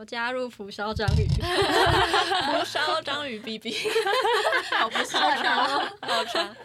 我加入蒲烧章鱼，蒲烧章鱼 B B，好不烧长哦，好长。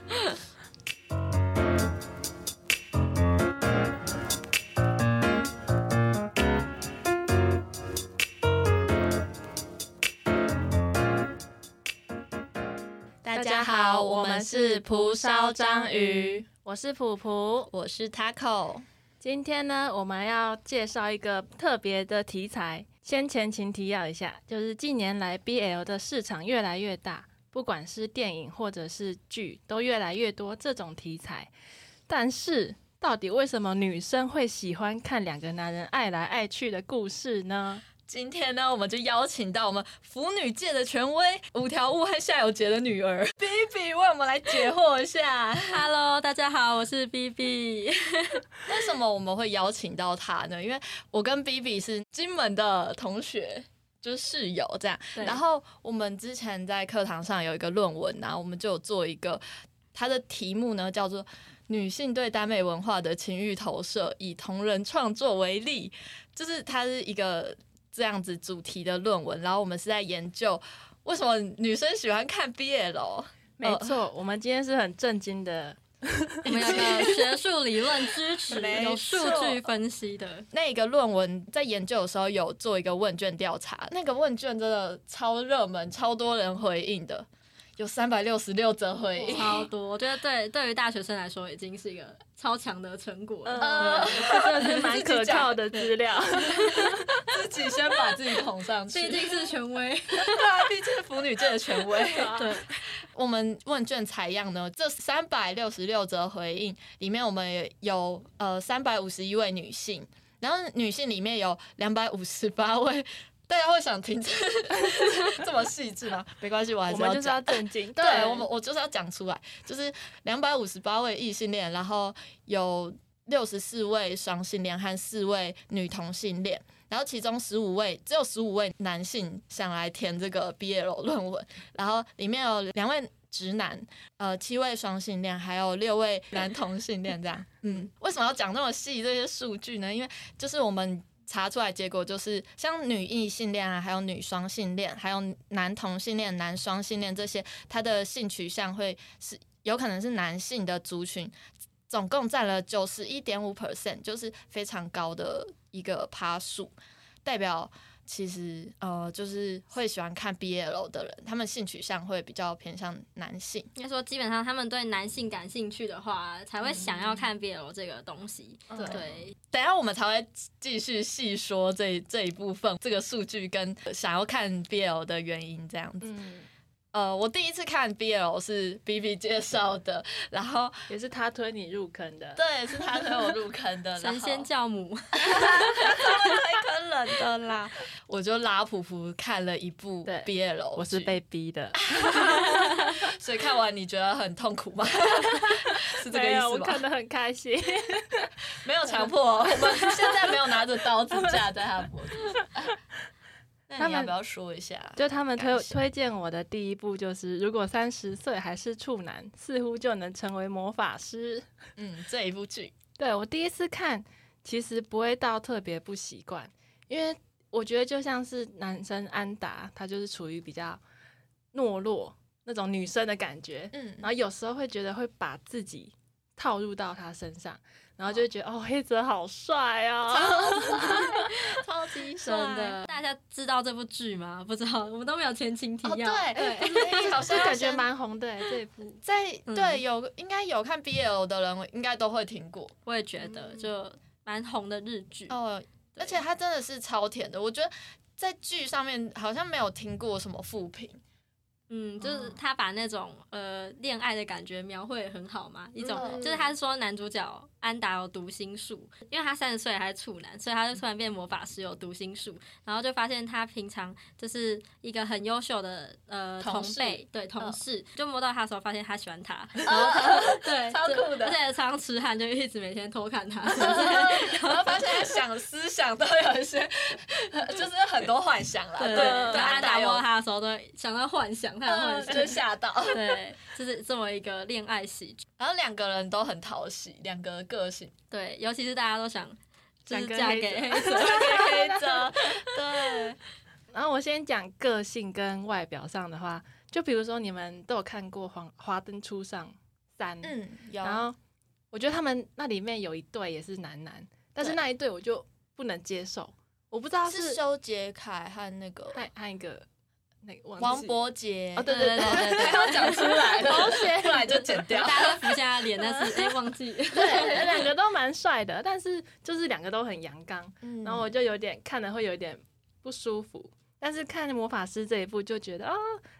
大家好，我们是蒲烧章鱼，我是普普。我是 Taco。今天呢，我们要介绍一个特别的题材。先前情提要一下，就是近年来 BL 的市场越来越大，不管是电影或者是剧，都越来越多这种题材。但是，到底为什么女生会喜欢看两个男人爱来爱去的故事呢？今天呢，我们就邀请到我们腐女界的权威五条悟和夏有杰的女儿 B B 为我们来解惑一下。Hello，大家好，我是 B B。为什么我们会邀请到她呢？因为我跟 B B 是金门的同学。就是室友这样，然后我们之前在课堂上有一个论文啊，我们就有做一个，它的题目呢叫做《女性对耽美文化的情欲投射，以同人创作为例》，就是它是一个这样子主题的论文，然后我们是在研究为什么女生喜欢看 BL。没错，我们今天是很震惊的。我们有个学术理论支持，有数错据分析的。那个论文在研究的时候有做一个问卷调查，那个问卷真的超热门，超多人回应的，有三百六十六则回应。超多，我觉得对对于大学生来说已经是一个超强的成果了。呃，这是蛮可靠的资料。捧上去，毕竟是权威，对啊，毕竟是腐女界的权威。对，我们问卷采样呢，这三百六十六则回应里面，我们有呃三百五十一位女性，然后女性里面有两百五十八位。大家会想听这这么细致吗？没关系，我还是要我们就是要讲。震惊。对我们，我就是要讲出来，就是两百五十八位异性恋，然后有六十四位双性恋和四位女同性恋，然后其中十五位只有十五位男性想来填这个毕业论文，然后里面有两位直男，呃，七位双性恋，还有六位男同性恋，这样。嗯，为什么要讲那么细这些数据呢？因为就是我们。查出来结果就是，像女异性恋啊，还有女双性恋，还有男同性恋、男双性恋这些，他的性取向会是有可能是男性的族群，总共占了九十一点五 percent，就是非常高的一个趴数，代表其实呃就是会喜欢看 BL 的人，他们性取向会比较偏向男性。应该说基本上他们对男性感兴趣的话，才会想要看 BL 这个东西。对对，等一下我们才会继续细说这这一部分这个数据跟想要看 BL 的原因这样子。嗯，呃，我第一次看 BL 是 B B 介绍的，然后也是他推你入坑的。对，是他推我入坑的，神仙教母，推坑人的啦，我就拉普普看了一部 BL，我是被逼的，所以看完你觉得很痛苦吗？是这个没有，我意思吗？看得很开心。没有强迫、哦，我们现在没有拿着刀子架在他脖子上。那他们你要不要说一下？就他们推推荐我的第一步就是，如果三十岁还是处男，似乎就能成为魔法师。嗯，这一部剧，对我第一次看，其实不会到特别不习惯，因为我觉得就像是男生安达，他就是处于比较懦弱那种女生的感觉，嗯然后有时候会觉得会把自己套入到他身上，然后就会觉得哦，黑泽好帅啊，超 级 帅的，大家知道这部剧吗？不知道，我们都没有前情提哦，要。对，对，对，好像感觉蛮红的欸这部。在嗯对有应该有看 BL 的人，应该都会听过我也觉得就蛮红的日剧。哦。而且它真的是超甜的，我觉得在剧上面好像没有听过什么负评。嗯，就是他把那种呃恋爱的感觉描绘得很好嘛，一种、嗯。就是他说男主角安达有读心术，因为他三十岁还是处男，所以他就突然变魔法师有读心术，然后就发现他平常就是一个很优秀的呃同辈对同嗯。事，就摸到他的时候发现他喜欢他，然后他对 超酷的。而且常常痴汉就一直每天偷看他，然后发现他想思想都有一些，就是很多幻想啦。对，对对，对安达有摸他的时候都会想到幻想他的幻嗯，就吓到。对，就是这么一个恋爱喜剧。然后两个人都很讨喜，两个个性。对，尤其是大家都想 嫁给黑泽。嫁给黑泽，对，然后我先讲个性跟外表上的话，就比如说你们都有看过《黄华灯初上三》，嗯，有，然后我觉得他们那里面有一对也是男男，但是那一对我就不能接受，我不知道是修杰楷和那个还还有一个王伯杰，哦，对对对对对对对刚刚讲出来了，好险后来就剪掉。大家都浮现他的脸，但是哎、忘记。对，两个都蛮帅的，但是就是两个都很阳刚，嗯然后我就有点看了会有点不舒服。但是看魔法师这一部就觉得啊、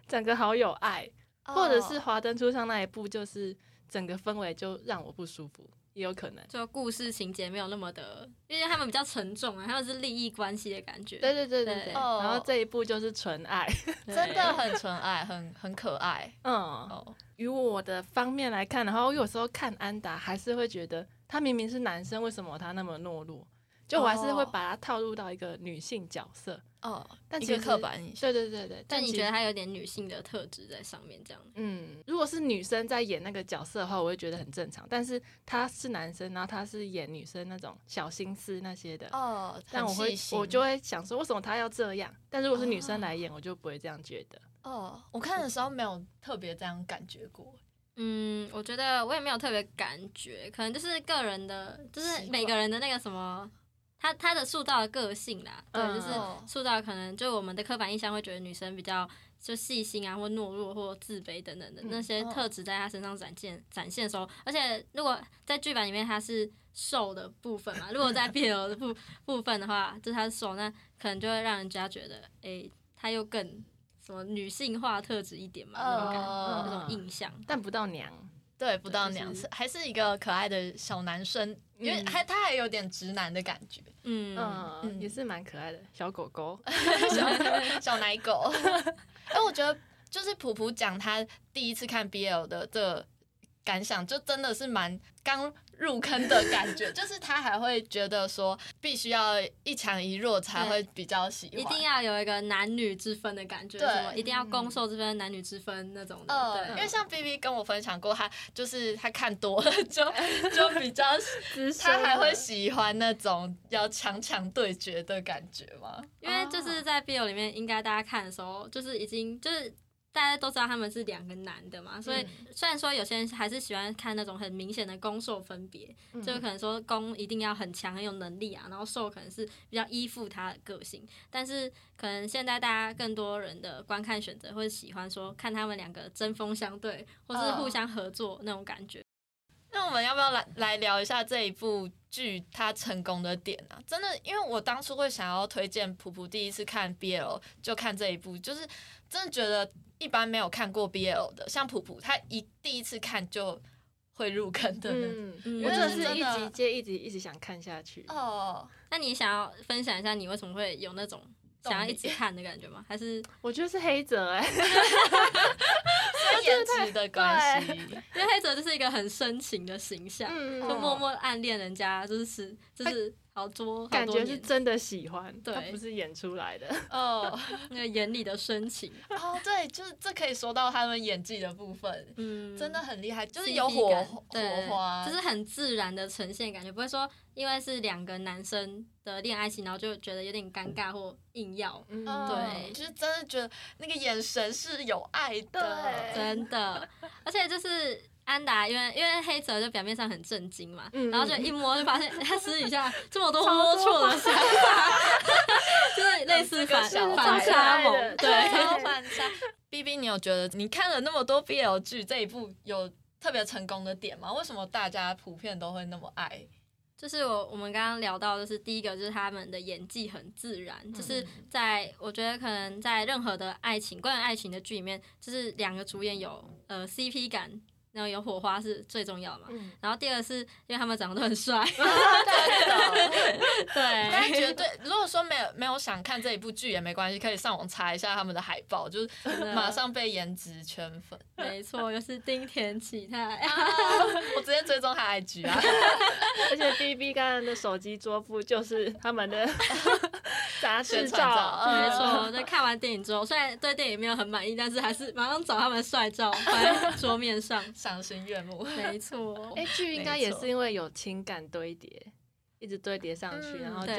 整个好有爱，或者是哦华灯初上那一部，就是整个氛围就让我不舒服，也有可能。就故事情节没有那么的，因为他们比较沉重啊，他们是利益关系的感觉。对对对对对然后这一部就是纯爱。真的很纯爱，很很可爱嗯，哦。于我的方面来看的话，我有时候看安达还是会觉得他明明是男生，为什么他那么懦弱？就我还是会哦把它套入到一个女性角色，哦，但其实刻板印象。对对对对，但你觉得他有点女性的特质在上面，这样嗯，如果是女生在演那个角色的话，我会觉得很正常。但是他是男生，然后他是演女生那种小心思那些的，哦，但我会我就会想说，为什么他要这样？但如果是女生哦来演，我就不会这样觉得。哦，我看的时候没有特别这样感觉过。嗯，我觉得我也没有特别感觉，可能就是个人的，就是每个人的那个什么，他他的塑造的个性啦，对，嗯就是塑造可能就我们的刻板印象会觉得女生比较就细心啊，或懦弱或自卑等等的嗯那些哦。特质在她身上展现展现的时候，而且如果在剧版里面她是瘦的部分嘛，如果在 BL 的部部分的话，就是她是瘦，那可能就会让人家觉得，诶，她又更什么女性化特质一点嘛，那种感那种印象。但不到娘，对，不到两次还是一个可爱的小男生，因为嗯还他还有点直男的感觉，嗯，也是蛮可爱的小狗狗。小 小奶狗。哎，我觉得就是普普讲他第一次看 BL 的这个感想，就真的是蛮刚入坑的感觉，就是他还会觉得说必须要一强一弱才会比较喜欢，一定要有一个男女之分的感觉，对什么一定要攻受之分、男女之分那种的。呃，因，为像 B B 跟我分享过，他就是他看多了 就 就比较，他还会喜欢那种要强强对决的感觉吗？因为就是在 BL 里面，应该大家看的时候，就是已经就是。大家都知道他们是两个男的嘛，所以嗯虽然说有些人还是喜欢看那种很明显的攻受分别，嗯就可能说攻一定要很强很有能力啊，然后受可能是比较依附他的个性，但是可能现在大家更多人的观看选择会喜欢说看他们两个针锋相对，或是互相合作那种感觉。那我们要不要来来聊一下这一部剧它成功的点啊？真的，因为我当初会想要推荐普普第一次看 BL 就看这一部，就是真的觉得一般没有看过 BL 的，像普普他一第一次看就会入坑的。嗯，嗯我真的是一集接一集，一直想看下去。哦，那你想要分享一下你为什么会有那种想要一直看的感觉吗？还是 我觉得是黑泽哎、是颜值的关系。因为黑泽就是一个很深情的形象，嗯就默默暗恋人家，就是就是好多感觉是真的喜欢，对他不是演出来的。哦 那个眼里的深情，哦，对，就是这可以说到他们演技的部分，嗯，真的很厉害，就是有火火花，就是很自然的呈现感觉，不会说因为是两个男生的恋爱戏，然后就觉得有点尴尬或硬要，嗯嗯对就是真的觉得那个眼神是有爱的，真的，而且就是。安达因为因为黑泽就表面上很震惊嘛，嗯然后就一摸就发现他私底下这么多超龌龊的想法，就是类似反反可差萌对，超反 差。B B，你有觉得你看了那么多 BL 剧，这一部有特别成功的点吗？为什么大家普遍都会那么爱？就是我我们刚刚聊到，就是第一个就是他们的演技很自然，就是在我觉得可能在任何的爱情关于爱情的剧里面，就是两个主演有呃 CP 感，然后有火花是最重要的嘛。嗯然后第二个是因为他们长得都很帅，真的，但对，绝对，如果说没有没有想看这一部剧也没关系，可以上网查一下他们的海报，就是马上被颜值圈粉。没错，又是丁田启泰，我直接追踪他 IG 啊，而且 B B 刚刚的手机桌布就是他们的杂志照照，没嗯错。在看完电影之后，虽然对电影没有很满意，但是还是马上找他们帅照放在桌面上。赏心悦目。没错，哎，剧应该也是因为有情感堆叠，一直堆叠上去，嗯然后就，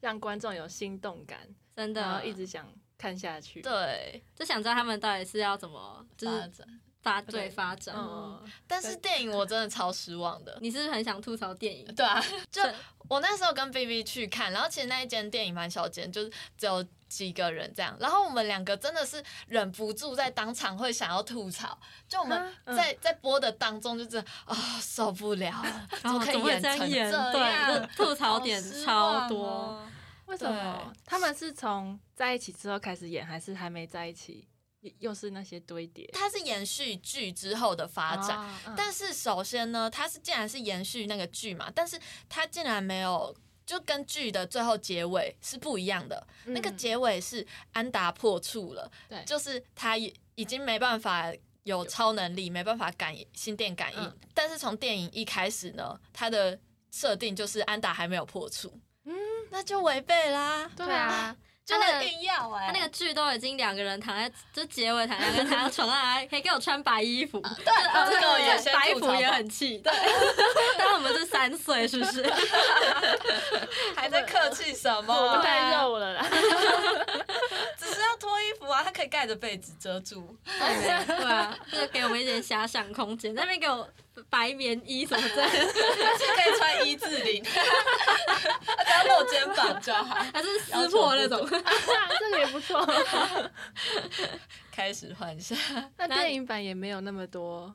让观众有心动感，真然后的一直想看下去。对，就想知道他们到底是要怎么就是发展。发对对发展。嗯，但是电影我真的超失望的。你是不是很想吐槽电影？对啊，就我那时候跟 B B 去看，然后其实那一间电影蛮小间，就是只有几个人这样。然后我们两个真的是忍不住在当场会想要吐槽，就我们在、在播的当中就是啊、受不了了，怎么可以演成这样吐槽点超多。哦为什么他们是从在一起之后开始演，还是还没在一起？又又是那些堆叠它是延续剧之后的发展。但是首先呢，它是竟然是延续那个剧嘛，但是它竟然没有。就跟剧的最后结尾是不一样的，那个嗯。结尾是安达破处了，对。就是他也已经没办法有超能力，没办法感心电感应。嗯。但是从电影一开始呢，他的设定就是安达还没有破处，嗯，那就违背啦，对啊，就他那个硬要哎、他那个剧都已经两个人躺在，就结尾躺两个人躺在床上，还 可以给我穿白衣服，对，这个我也先白服也很气，对。但我们是三岁，是不是？还在客气什我么们？太肉了啦。只是要脱衣服啊，他可以盖着被子遮住。对啊，就是给我们一点遐想空间。那边给我白棉衣什么之类的，是可以穿一字领，只要露肩膀就好。还是撕破那种。这个也不错。开始幻想那电影版也没有那么多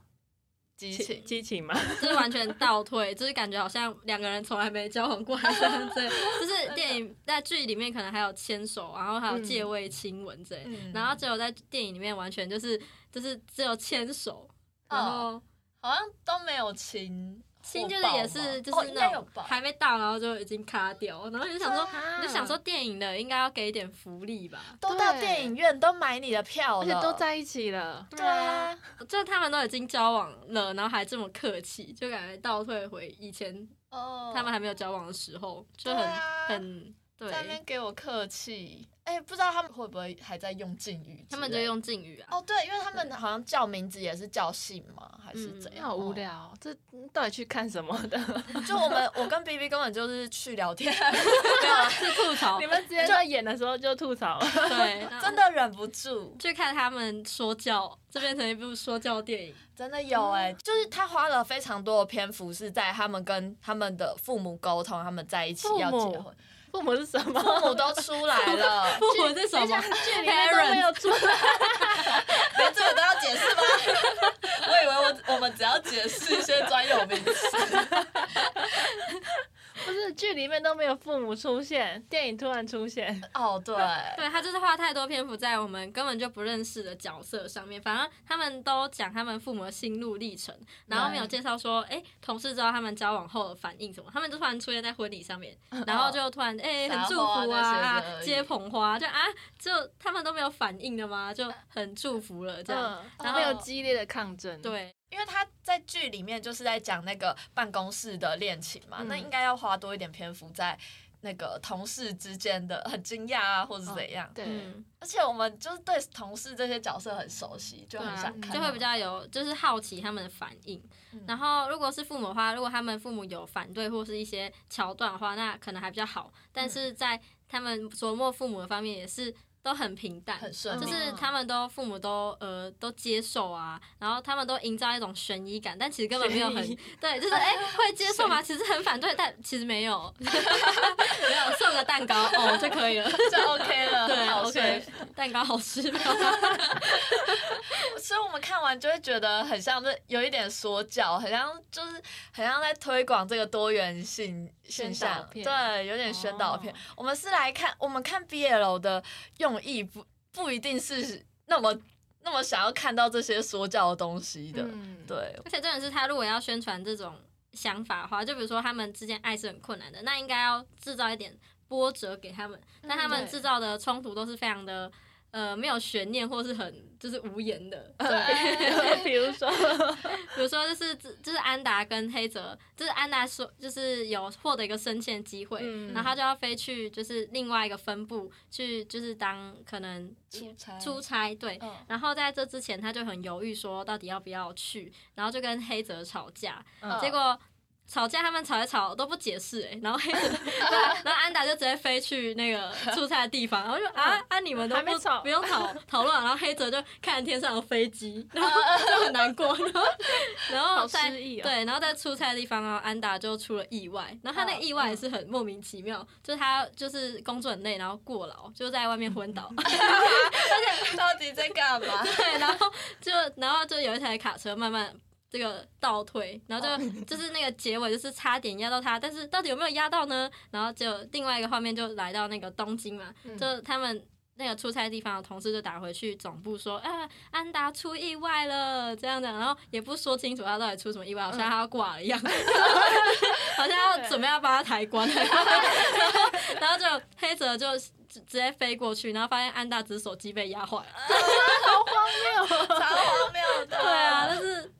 激激情，激情嘛？就是完全倒退，就是感觉好像两个人从来没交往过这样子。就是电影在剧里面可能还有牵手，然后还有借位亲吻之类，嗯然后只有在电影里面完全就是就是只有牵手，然后好像都没有亲，亲就是也是就哦是那种还没到，然后就已经卡掉，然后就想说。就想说电影的应该要给一点福利吧，都到电影院都买你的票了，而且都在一起了。对啊，就他们都已经交往了，然后还这么客气，就感觉倒退回以前哦。他们还没有交往的时候，就很、很对在那边给我客气，哎，不知道他们会不会还在用敬语？他们就。用敬语啊。哦，对，因为他们好像叫名字也是叫姓嘛，还是怎样？好无聊哦，这到底去看什么的？就我们，我跟 B B 根本就是去聊天，没有啦，是吐槽你，们直接在演的时候就吐槽了。对，真的忍不住，去看他们说教，这变成一部说教电影。真的有哎、就是他花了非常多的篇幅是在他们跟他们的父母沟通，他们在一起要结婚，父母是什么？父母都出来了，父母是什么？剧里面都没有出来。连这个都要解释吗？我以为我我们只要解释一些专有名词。不是剧里面都没有父母出现，电影突然出现，哦，对，对他就是花太多篇幅在我们根本就不认识的角色上面，反而他们都讲他们父母的心路历程，然后没有介绍说，哎、同事知道他们交往后的反应什么，他们就突然出现在婚礼上面，然后就突然哎、很祝福啊接捧花，就啊，就他们都没有反应的吗？就很祝福了这样，嗯，然后没有激烈的抗争。，对，因为他在剧里面就是在讲那个办公室的恋情嘛，嗯那应该要花多一点篇幅在那个同事之间的很惊讶啊，或者是怎样。对，嗯，而且我们就是对同事这些角色很熟悉，就很想看，就会比较有就是好奇他们的反应。嗯然后如果是父母的话，如果他们父母有反对或是一些桥段的话，那可能还比较好。但是在他们琢磨父母的方面，也是都很平淡，很顺就是他们都父母都呃都接受啊，然后他们都营造一种悬疑感，但其实根本没有很对，就是哎、会接受吗？其实很反对，但其实没有，没有送个蛋糕哦就可以了。就 OK 了，对好，OK，蛋糕好吃吗？所以我们看完就会觉得很像是有一点说教，很像就是很像在推广这个多元性现象，宣导片对，有点宣导片。哦我们是来看，我们看 BL 的用意不不一定是那么那么想要看到这些说教的东西的，嗯，对，而且真的是他如果要宣传这种想法的话，就比如说他们之间爱是很困难的，那应该要制造一点波折给他们，但他们制造的冲突都是非常的。呃，没有悬念或是很就是无言的，对，比如说，比如说就是就是安达跟黑泽，就是安达说就是有获得一个升迁机会，嗯然后他就要飞去就是另外一个分部去就是当可能出差出差，对，嗯。然后在这之前他就很犹豫说到底要不要去，然后就跟黑泽吵架，嗯结果吵架，他们吵一吵都不解释哎、然后黑泽，然后安达就直接飞去那个出差的地方，然后就 啊啊你们都不吵不用讨讨论，然后黑泽就看着天上的飞机，然后就很难过，然后然后好在失意哦。对，然后在出差的地方啊，安达就出了意外，然后他那个意外也是很莫名其妙，就是他就是工作很累，然后过劳，就在外面昏倒，而且到底在干嘛？对，然后就然后就有一台卡车慢慢这个倒退，然后就 就是那个结尾就是差点压到他，但是到底有没有压到呢？然后就另外一个画面就来到那个东京嘛，就他们。那个出差地方的同事就打回去总部说，啊，安达出意外了，这样的，然后也不说清楚他到底出什么意外，好像他要挂了一样，好像要准备要帮他抬棺，然后然后就黑泽就直直接飞过去，然后发现安达只是手机被压坏了，超荒谬的。对啊，但是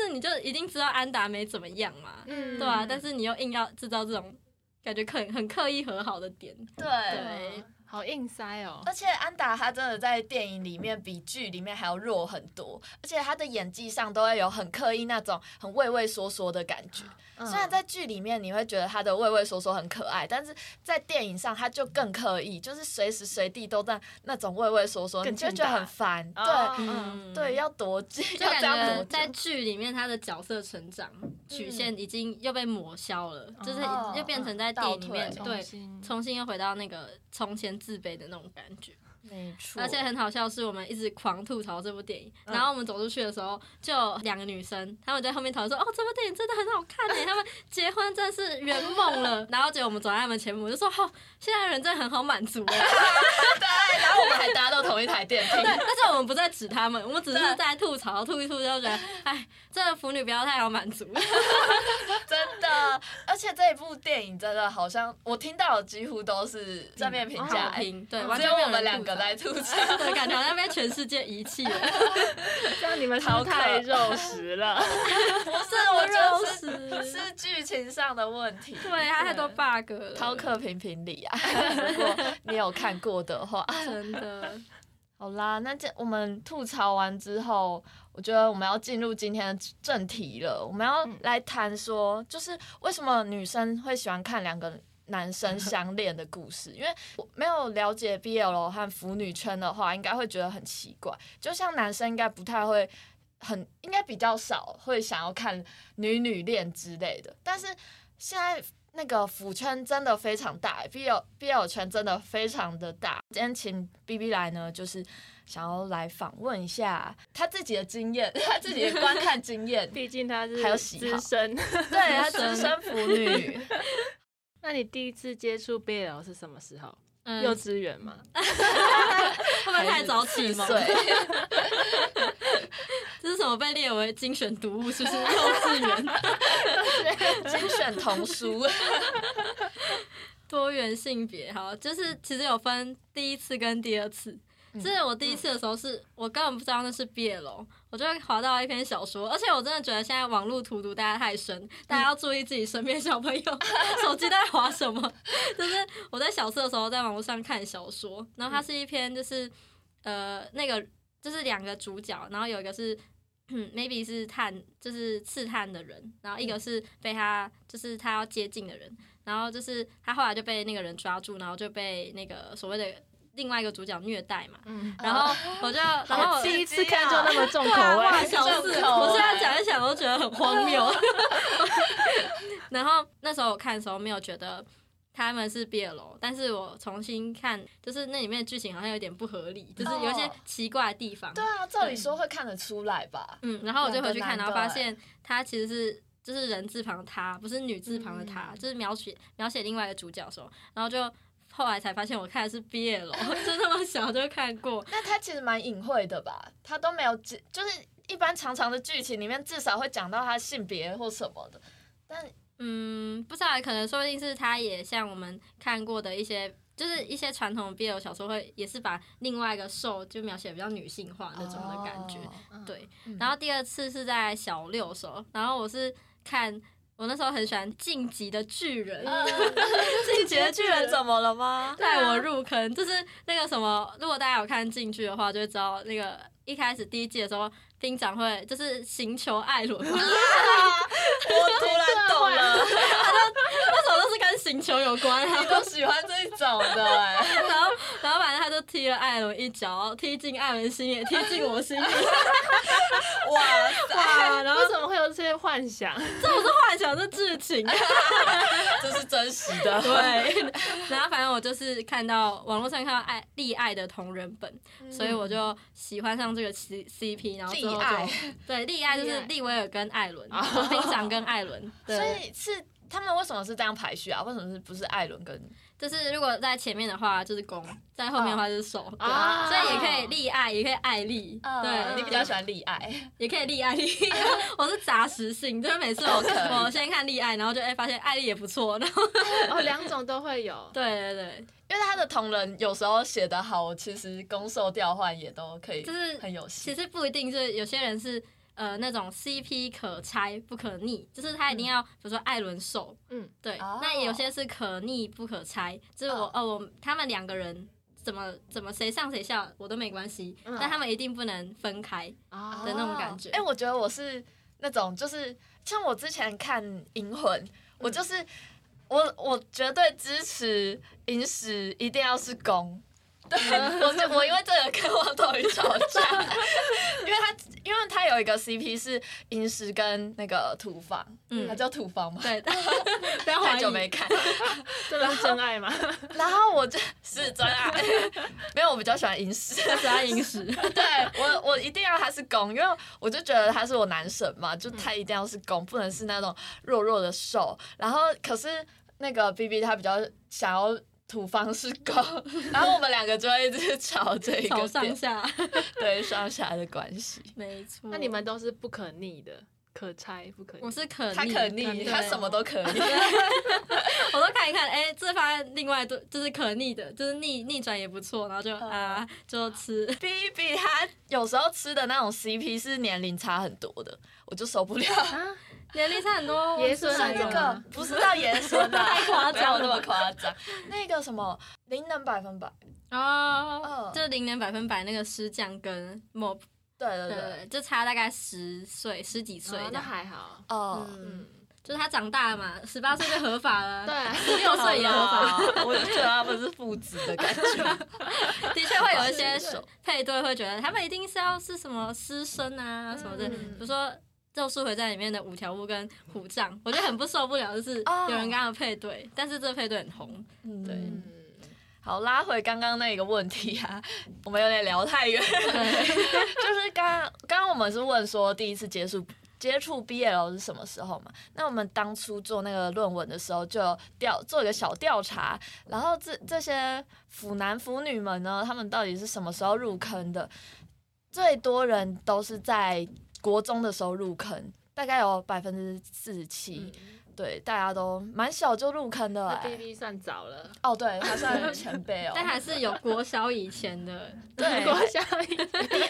就是你就已经知道安达没怎么样嘛，嗯。对啊，但是你又硬要制造这种感觉刻很刻意和好的点，对。对，好硬塞哦。而且安达他真的在电影里面比剧里面还要弱很多，而且他的演技上都会有很刻意那种很畏畏缩缩的感觉。嗯虽然在剧里面你会觉得他的畏畏缩缩很可爱，但是在电影上他就更刻意，就是随时随地都在那种畏畏缩缩，更你就觉得很烦。哦对嗯对，要多近，就要这样感多觉在？剧里面他的角色成长曲线已经又被抹消了，就是哦又变成在电影里面倒退对重新又回到那个从前自卑的那种感觉。没错，而且很好笑，是我们一直狂吐槽这部电影，嗯然后我们走出去的时候，就两个女生，她们在后面讨论说：“哦，这部电影真的很好看诶，他们结婚真的是圆梦了。”然后结果我们走在他们前面，我就说：“哦，现在人真的很好满足诶。对，然后我们还搭到同一台电梯。对，但是我们不在指他们，我们只是在吐槽，吐一吐就觉得，哎，这个腐女不要太好满足。真的，而且这一部电影真的好像我听到的几乎都是正面评价、对，只有我们两个在吐槽。对，感觉好像被全世界遗弃了。这样你们是不逃课是太肉食了？不是，我肉食是剧情上的问题。对，他太多 bug 了。饕客评评理啊，如果你有看过的话。真的，好啦，那这我们吐槽完之后，我觉得我们要进入今天的正题了。我们要来谈说，就是为什么女生会喜欢看两个男生 相恋的故事？因为我没有了解 BL 和腐女圈的话，应该会觉得很奇怪。就像男生应该不太会很，应该比较少会想要看女女恋之类的。但是现在那个腐圈真的非常大，BL BL 圈真的非常的大。今天请 B B 来呢，就是想要来访问一下他自己的经验，他自己的观看经验。毕竟他是还有喜好资深。对，他资深腐女，那你第一次接触 BL 是什么时候？嗯，幼稚园吗？会不会太早启蒙？对，这是什么被列为精选读物？是不是幼稚园？精选童书。多元性别，好，就是其实有分第一次跟第二次。嗯就是我第一次的时候是，我根本不知道那是 BL，我就滑到一篇小说，而且我真的觉得现在网络荼毒大家太深，大家要注意自己身边小朋友 手机在滑什么。就是我在小四的时候在网络上看小说，然后它是一篇就是呃那个就是两个主角，然后有一个是。嗯，maybe 是探，就是刺探的人，然后一个是被他，就是他要接近的人，然后就是他后来就被那个人抓住，然后就被那个所谓的另外一个主角虐待嘛，嗯，然后我就，然后第一次看就那么重口味，小四，重口味我现在讲一想都觉得很荒谬。然后那时候我看的时候没有觉得他们是 BL，但是我重新看，就是那里面的剧情好像有点不合理，就是有一些哦奇怪的地方。对啊，照理说会看得出来吧？嗯，然后我就回去看，然后发现他其实是就是人字旁的他，不是女字旁的他，嗯。就是描写描写另外一个主角的时候，然后就后来才发现我看的是 BL，就那么小就看过。那他其实蛮隐晦的吧？他都没有讲，就是一般长长的剧情里面至少会讲到他性别或什么的，但嗯，不知道，可能说不定是他也像我们看过的一些，就是一些传统的 BL 小说会也是把另外一个受就描写比较女性化那种的感觉。哦对，嗯然后第二次是在小六的时候，然后我是看我那时候很喜欢《晋级的巨人》，晋级的巨人怎么了吗？带我入坑，就是那个什么，如果大家有看进去的话，就会知道那个一开始第一季的时候，兵长会就是寻求艾伦嘛，我突然懂了，他那时候都是跟寻求有关，然后你都喜欢这一种的哎、然后然后反正他就踢了艾伦一脚，踢进艾伦心也踢进我心里，哇塞，哇！然后为什么会有这些幻想？这不是幻想，是剧情。这是真实的。对，然后反正我就是看到网络上看到爱立爱的同人本，所以我就喜欢上这个 C CP，然后之后立爱就 对利爱就是利威尔跟艾伦，哦就兵长跟艾伦，所，以是他们为什么是这样排序啊？为什么是不是艾伦跟？就是如果在前面的话就是攻，在后面的话就是守，对，啊所以也可以立爱，也可以爱丽，对，你比较喜欢立爱，也可以立爱丽，我是杂食性，就是每次我我先看立爱，然后就哎发现爱立也不错，然后哦，两种都会有。对 对对，因为他的同人有时候写得好，其实攻受调换也都可以，就是很有戏。其实不一定是有些人是呃那种 CP 可拆不可逆，就是他一定要、比如说艾伦受，嗯，对，哦那有些是可逆不可拆，就是我哦哦我他们两个人。怎么怎么谁上谁下我都没关系，嗯但他们一定不能分开。啊的那种感觉哎、我觉得我是那种，就是像我之前看《银魂》，我就是我我绝对支持银石一定要是攻。对，我就我因为这个跟王斗宇吵架，因为他因为他有一个 CP 是银石跟那个土方，嗯。他叫土方嘛，对。太久没看，这个是真爱吗？然后我就是真爱，没有我比较喜欢银石，喜欢银石，对我，我一定要他是攻，因为我就觉得他是我男神嘛，就他一定要是攻，不能是那种弱弱的受。然后可是那个 B B 他比较想要土方是攻，然后我们两个就会一直吵这一个点，上下，对上下的关系。没错。那你们都是不可逆的，可拆不可逆。我是可逆，他可逆，对他什么都可逆。我都看一看，哎、这发现另外对就是可逆的，就是逆逆转也不错，然后就啊、就吃。B B 他有时候吃的那种 CP 是年龄差很多的，我就受不了。啊，年龄差很多，爷孙我那个不是到爷孙的，太夸张那么夸张。那个什么灵能百分百，哦嗯，就是零能百分百那个师匠跟莫，对对对。对，就差大概十岁十几岁哦那，还好。哦，就是他长大了嘛，十八岁就合法了，对，啊十六岁也合法，我就觉得他们是父子的感觉。的确会有一些配对会觉得他们一定是要是什么师生啊什么的，嗯。比如说。《咒术回战》里面的五条悟跟虎杖，我就很不受不了，就是哦有人跟他们配对，但是这配对很红，嗯对嗯，好，拉回刚刚那个问题啊，我们有点聊太远。对，就是刚刚刚刚我们是问说第一次接触接触 BL 是什么时候嘛？那我们当初做那个论文的时候，就有调做一个小调查，然后这这些腐男腐女们呢，他们到底是什么时候入坑的？最多人都是在国中的时候入坑，大概有百分之四十七。对，大家都蛮小就入坑的那哎、B B 算早了。哦，对，他算前辈哦。但还是有国小以前的，对。国小以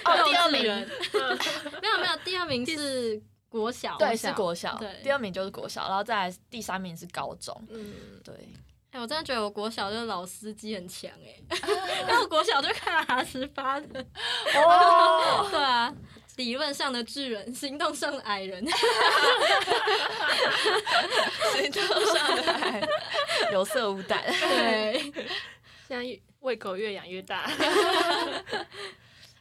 哦，第二名。没有没有，第二名是国小，对是国小，对。第二名就是国小，然后再来第三名是高中。嗯，对，哎、我真的觉得我国小就是老司机很强哎、因为我国小就看哈十八的，哦，对啊，理论上的巨人，行动上的矮人，行动上的矮人有色无胆。对，现在胃口越养越大。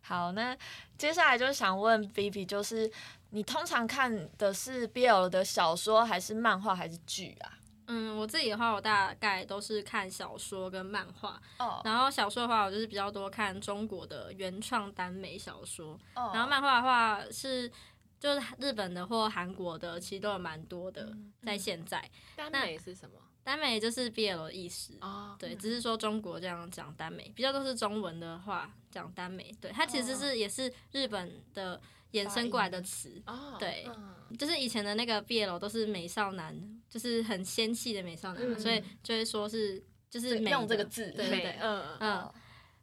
好，那接下来就想问 B B，就是你通常看的是 BL 的小说，还是漫画，还是剧啊？嗯，我自己的话，我大概都是看小说跟漫画，哦然后小说的话，我就是比较多看中国的原创耽美小说，哦然后漫画的话是。就是日本的或韩国的，其实都有蛮多的，在现在耽美是什么？耽美就是 BL 的意思，哦，对，只是说中国这样讲耽美，比较都是中文的话讲耽美，对，它其实是也是日本的衍生过来的词，哦，对。嗯。就是以前的那个 BL 都是美少男，就是很仙气的美少男，嗯。所以就会说是就是用这个字对对对，嗯嗯。嗯。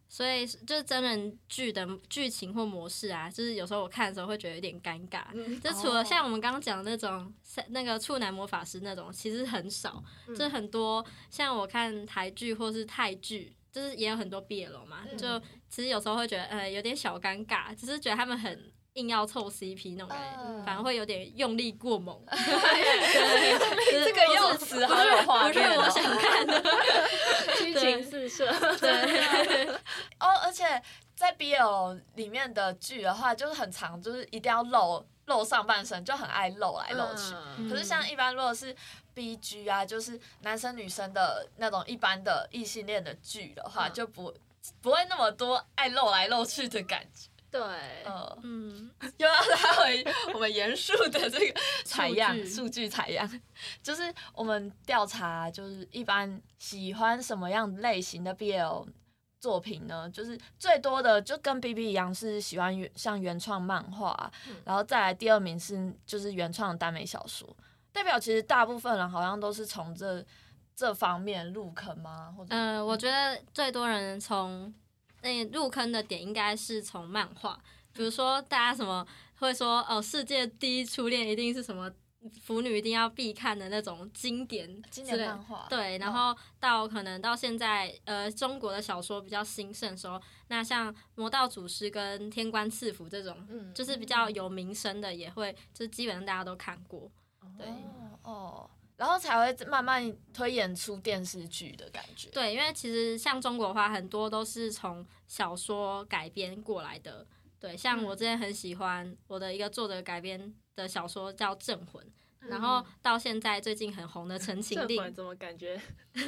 所以就是真人剧的剧情或模式啊，就是有时候我看的时候会觉得有点尴尬。嗯。就除了像我们刚刚讲的那种那个处男魔法师那种，其实很少，嗯。就是很多像我看台剧或是泰剧，就是也有很多 BL 嘛，嗯。就其实有时候会觉得呃有点小尴尬，只是觉得他们很硬要凑 CP 那种感觉，嗯。反而会有点用力过猛。这这个用词好有画不是我想看的，激情四射，对，哦，而且在 BL 里面的剧的话，就是很长，就是一定要露露上半身，就很爱露来露去。嗯。可是像一般如果是 B G 啊，就是男生女生的那种一般的异性恋的剧的话，嗯。就不不会那么多爱露来露去的感觉。对，呃，嗯，又要拉回我们严肃的这个采样 数据。采样，就是我们调查，就是一般喜欢什么样类型的 BL 作品呢？就是最多的就跟 B B 一样，是喜欢原像原创漫画然后再来第二名是就是原创耽美小说，代表其实大部分人好像都是从这这方面入坑吗？或者呃，我觉得最多人从那入坑的点应该是从漫画，比如说大家什么会说哦，世界第一初恋一定是什么腐女一定要必看的那种经典经典漫画对，然后到可能到现在，呃，中国的小说比较兴盛的时候，那像《魔道祖师》跟《天官赐福》这种，嗯就是比较有名声的，也会就是基本上大家都看过。对哦哦，然后才会慢慢推演出电视剧的感觉。对，因为其实像中国话，很多都是从小说改编过来的。对，像我之前很喜欢我的一个作者改编的小说叫《镇魂》，然后到现在最近很红的《陈情令怎么感觉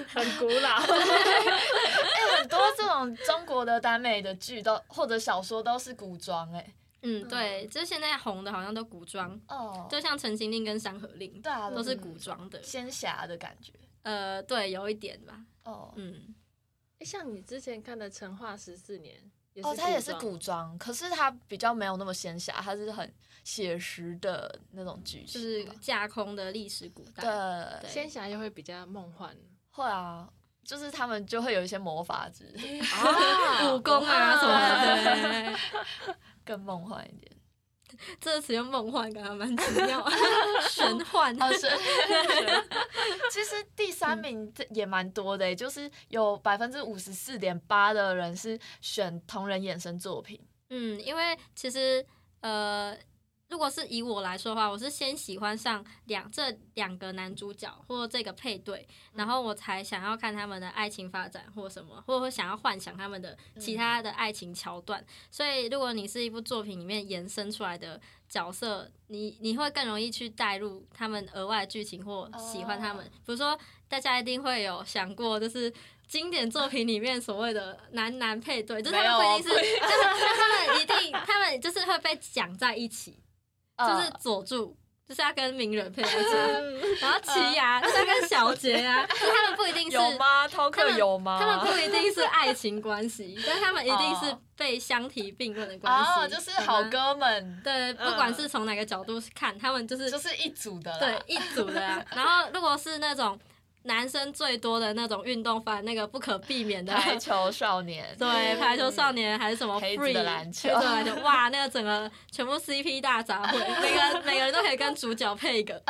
很古老？哎、很多这种中国的耽美的剧都或者小说都是古装哎、嗯，对，就是现在红的好像都古装，哦，就像《陈情令》跟《山河令》对啊，都是古装的。仙侠的感觉呃，对，有一点吧。哦。嗯，诶像你之前看的《成化十四年》也是哦，它也是古装，可是它比较没有那么仙侠，它是很写实的那种剧情。就是架空的历史古代。对，对仙侠又会比较梦幻。会啊，就是他们就会有一些魔法之类，啊 武功啊什么的，对，更梦幻一点。这个词用梦幻，感觉蛮奇妙，玄幻。哦，是。其实第三名这也蛮多的欸，就是有百分之五十四点八的人是选同人衍生作品。嗯，因为其实呃，如果是以我来说的话，我是先喜欢上两这两个男主角或这个配对，然后我才想要看他们的爱情发展或什么，或者会想要幻想他们的其他的爱情桥段。所以，如果你是一部作品里面延伸出来的角色，你你会更容易去带入他们额外的剧情或喜欢他们。哦比如说，大家一定会有想过，就是。经典作品里面所谓的男男配对，就是他们不一定是，没有但是他们一定，他们就是会被讲在一起，就是呃佐助就是要跟鸣人配在一起，然后奇牙就是要跟小杰啊，就他们不一定是有吗？他们有吗？他们不一定是 爱情关系，但他们一定是哦被相提并论的关系，哦，就是好。哥们，对，不管是从哪个角度看，他们就是就是一组的。对一组的啊。然后如果是那种男生最多的那种运动番，那个不可避免的。排球少年，对，排球少年还是什么 free 的篮球哇，那个整个全部 CP 大杂烩，每个每个人都可以跟主角配一个，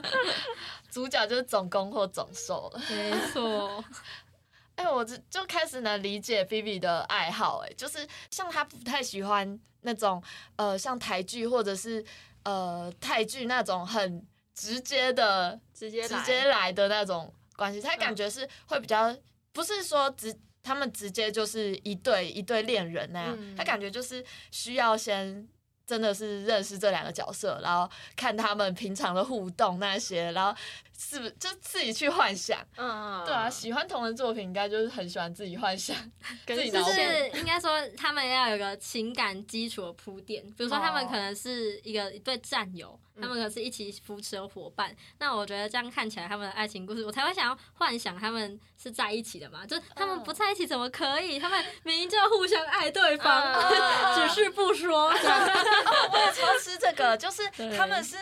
主角就是总攻或总受了。没错，哎、我就就开始能理解 B B 的爱好、哎，就是像他不太喜欢那种呃，像台剧或者是呃泰剧那种很直接的、直接来直接来的那种关系，他感嗯觉是会比较，不是说直他们直接就是一对一对恋人那样，嗯他感觉就是需要先。真的是认识这两个角色，然后看他们平常的互动那些，然后是不是就自己去幻想？嗯，对啊，喜欢同人作品应该就是很喜欢自己幻想。跟就是应该说他们要有个情感基础的铺垫，比如说他们哦可能是一个一对战友，嗯他们可能是一起扶持的伙伴。那我觉得这样看起来他们的爱情故事，我才会想要幻想他们是在一起的嘛。就他们嗯不在一起怎么可以？他们明明就互相爱对方，嗯只是不说。我也超吃这个，就是他们是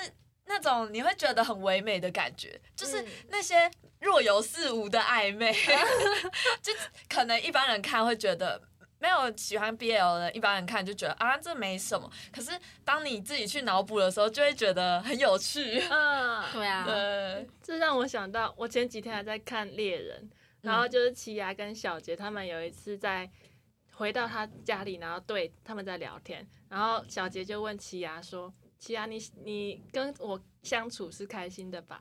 那种你会觉得很唯美的感觉，就是嗯那些若有似无的暧昧，就可能一般人看会觉得没有喜欢 BL 的一般人看就觉得啊这没什么，可是当你自己去脑补的时候，就会觉得很有趣。嗯，对啊，对，这让我想到，我前几天还在看《猎人》，然后就是奇亚跟小杰他们有一次在回到他家里，然后对他们在聊天，然后小杰就问奇亚说：“奇亚，你你跟我相处是开心的吧？”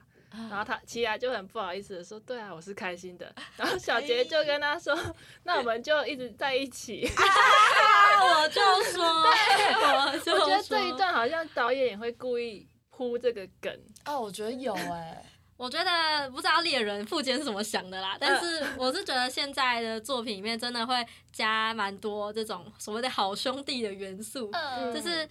然后他奇雅就很不好意思的说：“对啊，我是开心的。”然后小杰就跟他说：“那我们就一直在一起。”我就说，我就我觉得这一段好像导演也会故意铺这个梗，哦，我觉得有哎、我觉得不知道猎人富坚是怎么想的啦，但嗯是我是觉得现在的作品里面真的会加蛮多这种所谓的好兄弟的元素，嗯就是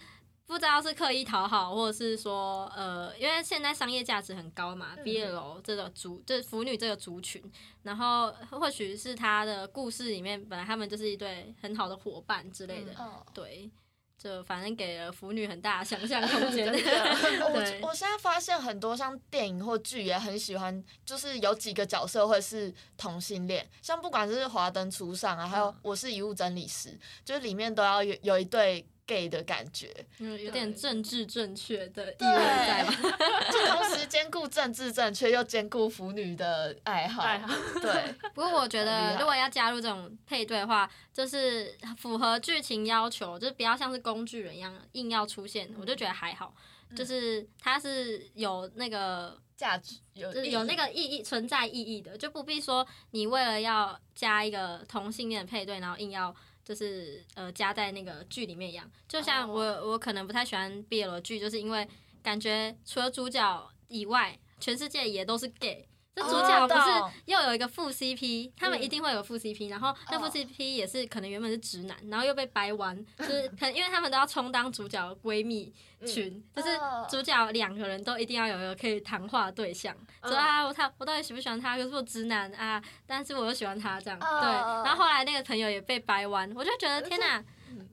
不知道是刻意讨好，或者是说呃，因为现在商业价值很高嘛，BL 这个族就是腐女这个族群，然后或许是他的故事里面本来他们就是一对很好的伙伴之类的，嗯对。就反正给了腐女很大的想象空间，我我现在发现很多像电影或剧也很喜欢，就是有几个角色会是同性恋，像不管是《华灯初上》啊，还有《我是遗物整理师》，就是里面都要有有一对 gay 的感觉，嗯，有点政治正确的意味在吧？就同时兼顾政治正确，又兼顾腐女的爱好。爱好对，不过我觉得如果要加入这种配对的话，就是符合剧情要求，就是不要像是工具人一样硬要出现，我就觉得还好。就是它是有那个，价值有有那个意义存在意义的，就不必说你为了要加一个同性恋配对，然后硬要就是呃加在那个剧里面一样。就像我、我可能不太喜欢 BL 的剧，就是因为感觉除了主角以外，全世界也都是 gay。这主角不是又有一个副 CP，他们一定会有副 CP，然后那副哦 CP 也是可能原本是直男，然后又被掰弯，就是可能因为他们都要充当主角的闺蜜群，就是哦。主角两个人都一定要有一个可以谈话的对象，嗯说啊我他我到底喜不喜欢他？可是我直男啊，但是我又喜欢他这样，哦。对，然后后来那个朋友也被掰弯，我就觉得天哪，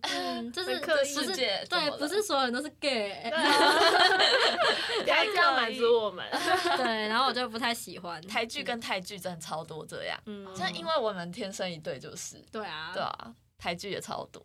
嗯，就是很刻意不是世界对，不是所有人都是 gay，不要这样满足我们。对，然后我就不太喜欢。台剧跟泰剧真的超多这样，嗯，像因为我们天生一对就是，对啊，对啊，台剧也超多。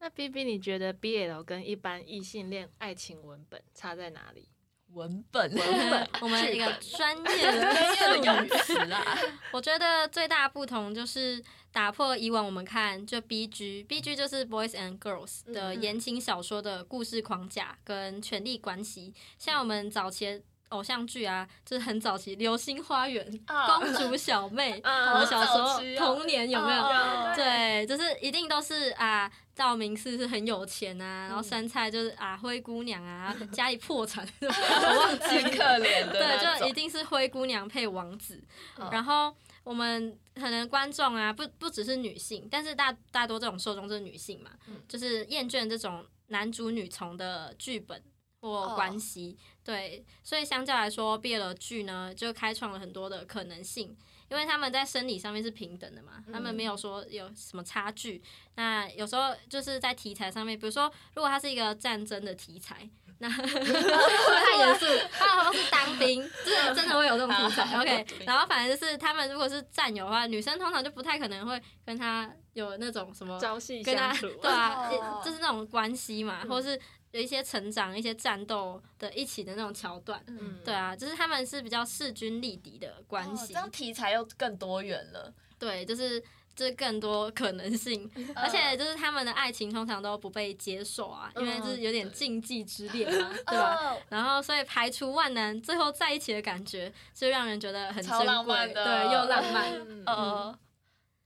那 B B，你觉得 B L 跟一般异性恋爱情文本差在哪里？文本，文本。我们一个专业的专业的用语词啊，我觉得最大不同就是打破以往我们看就 B G，B G 就是 Boys and Girls 的嗯言情小说的故事框架跟权力关系。像我们早期偶像剧啊，就是很早期《流星花园》啊公主小妹，嗯 我小时候童年有没有？哦对，就是一定都是啊，道明寺是很有钱啊，然后杉菜就是啊灰姑娘啊，家里破产，我忘记很可。怜的对，就一定是灰姑娘配王子。嗯然后我们可能观众啊，不不只是女性，但是大大多这种受众是女性嘛，嗯就是厌倦这种男主女从的剧本或哦关系。对，所以相较来说变了剧呢就开创了很多的可能性。因为他们在生理上面是平等的嘛，他们没有说有什么差距。那有时候就是在题材上面，比如说如果它是一个战争的题材，那太严肃，他好像是当兵，就是真的会有这种题材。OK，然后反正就是他们如果是战友的话，女生通常就不太可能会跟他有那种什么朝夕跟他相处，对啊哦，就是那种关系嘛，嗯或者是有一些成长、一些战斗的一起的那种桥段。嗯对啊，就是他们是比较势均力敌的关系，哦这样题材又更多元了。对，就是就是更多可能性，而且就是他们的爱情通常都不被接受啊，因为就是有点禁忌之恋嘛，对吧？哦然后所以排除万难，最后在一起的感觉，就让人觉得很超珍贵，浪漫的对，又浪漫，嗯呃，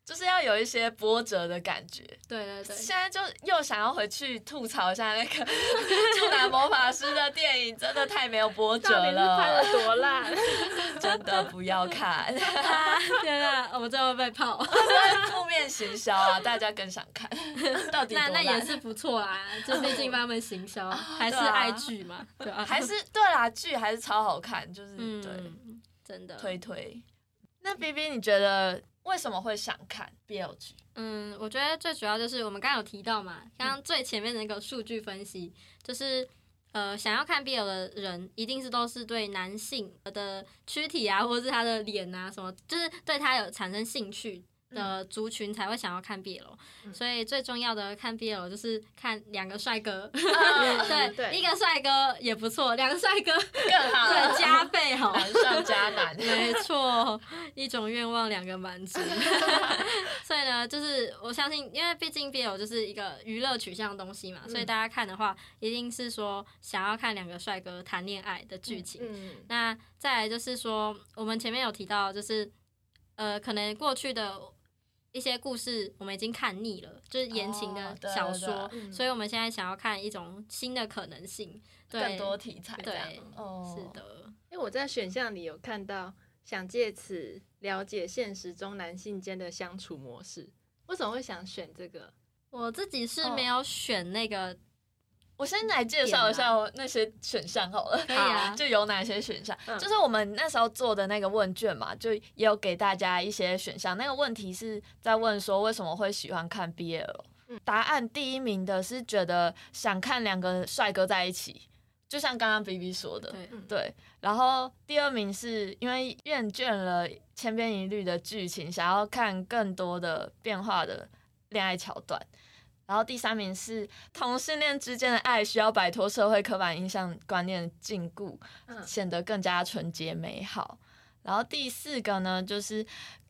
就是要有一些波折的感觉。对对对。现在就又想要回去吐槽一下那个 《处男魔法师》的电影，真的太没有波折了，的多烂？真的不要看，啊 天啊，我们最后被泡，负面行销啊，大家更想看，到底那那也是不错啊，就毕竟帮他们行销，还是爱剧嘛，对吧？还是对啦，剧还是超好看，就是、对嗯，真的，推推。那 B B，你觉得为什么会想看 BL 剧？嗯，我觉得最主要就是我们刚刚有提到嘛，刚刚最前面的那个数据分析，就是呃，想要看 BL 的人，一定是都是对男性的躯体啊，或者是他的脸啊什么，就是对他有产生兴趣的族群才会想要看 BL，、嗯所以最重要的看 BL 就是看两个帅哥，嗯 对，对一个帅哥也不错，两个帅哥更好，对加倍好。难 上加难。没错，一种愿望两个满足。所以呢，就是我相信，因为毕竟 BL 就是一个娱乐取向的东西嘛，所以嗯大家看的话，一定是说想要看两个帅哥谈恋爱的剧情。嗯，那再来就是说，我们前面有提到，就是呃，可能过去的一些故事我们已经看腻了，就是言情的哦对对小说，所以我们现在想要看一种新的可能性。对，更多题材这样对，哦，是的。因为我在选项里有看到，想借此了解现实中男性间的相处模式。为什么会想选这个？我自己是哦没有选那个，我先来介绍一下我那些选项好了，可以啊 就有哪些选项？嗯就是我们那时候做的那个问卷嘛，就也有给大家一些选项。那个问题是在问说为什么会喜欢看 BL？、嗯答案第一名的是觉得想看两个帅哥在一起，就像刚刚 B B 说的，对，对，然后第二名是因为厌倦了千篇一律的剧情，想要看更多的变化的恋爱桥段。然后第三名是同性恋之间的爱需要摆脱社会刻板印象观念的禁锢，嗯。显得更加纯洁美好。然后第四个呢，就是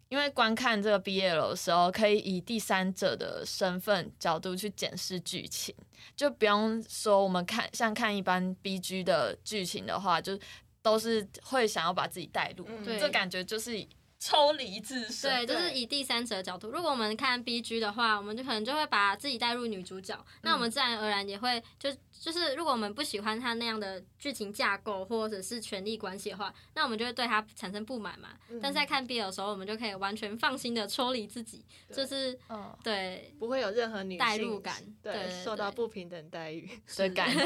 因为观看这个 BL 的时候，可以以第三者的身份角度去检视剧情，就不用说我们看像看一般 BG 的剧情的话，就都是会想要把自己带入，嗯。这感觉就是抽离自身。对，就是以第三者的角度。如果我们看 B G 的话，我们就可能就会把自己带入女主角，那我们自然而然也会就就是，如果我们不喜欢他那样的剧情架构或者是权力关系的话，那我们就会对他产生不满嘛。但是在看 B 的时候，我们就可以完全放心的抽离自己，就是嗯对不会有任何女性代入感对受到不平等待遇。的感觉。